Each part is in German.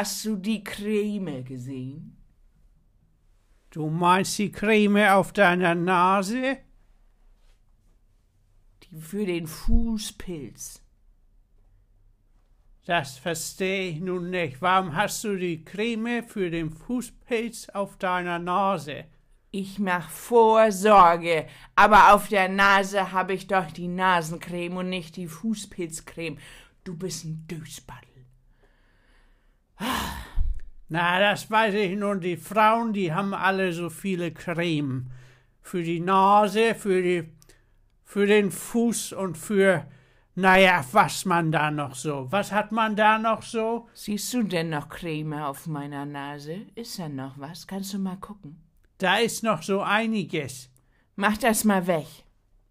Hast du die Creme gesehen? Du meinst die Creme auf deiner Nase? Die für den Fußpilz. Das verstehe ich nun nicht. Warum hast du die Creme für den Fußpilz auf deiner Nase? Ich mach Vorsorge, aber auf der Nase habe ich doch die Nasencreme und nicht die Fußpilzcreme. Du bist ein Dösbattel. Na, das weiß ich nun. Die Frauen, die haben alle so viele Creme. Für die Nase, für die, für den Fuß und für, naja, was man da noch so. Was hat man da noch so? Siehst du denn noch Creme auf meiner Nase? Ist da noch was? Kannst du mal gucken? Da ist noch so einiges. Mach das mal weg.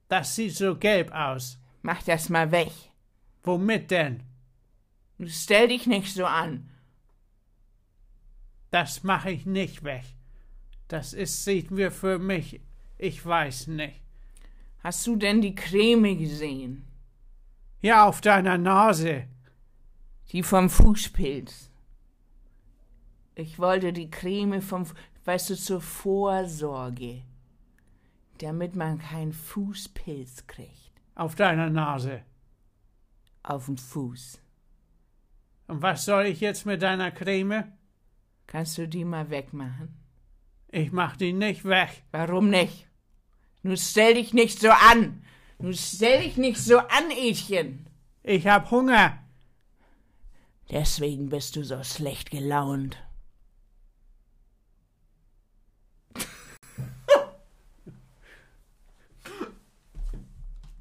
Das sieht so gelb aus. Mach das mal weg. Womit denn? Stell dich nicht so an. Das mache ich nicht weg. Das ist, sieht mir für mich, ich weiß nicht. Hast du denn die Creme gesehen? Ja, auf deiner Nase. Die vom Fußpilz. Ich wollte die Creme vom, weißt du, zur Vorsorge. Damit man keinen Fußpilz kriegt. Auf deiner Nase. Auf dem Fuß. Und was soll ich jetzt mit deiner Creme? Kannst du die mal wegmachen? Ich mach die nicht weg. Warum nicht? Nun stell dich nicht so an. Nun stell dich nicht so an, Ädchen. Ich hab Hunger. Deswegen bist du so schlecht gelaunt.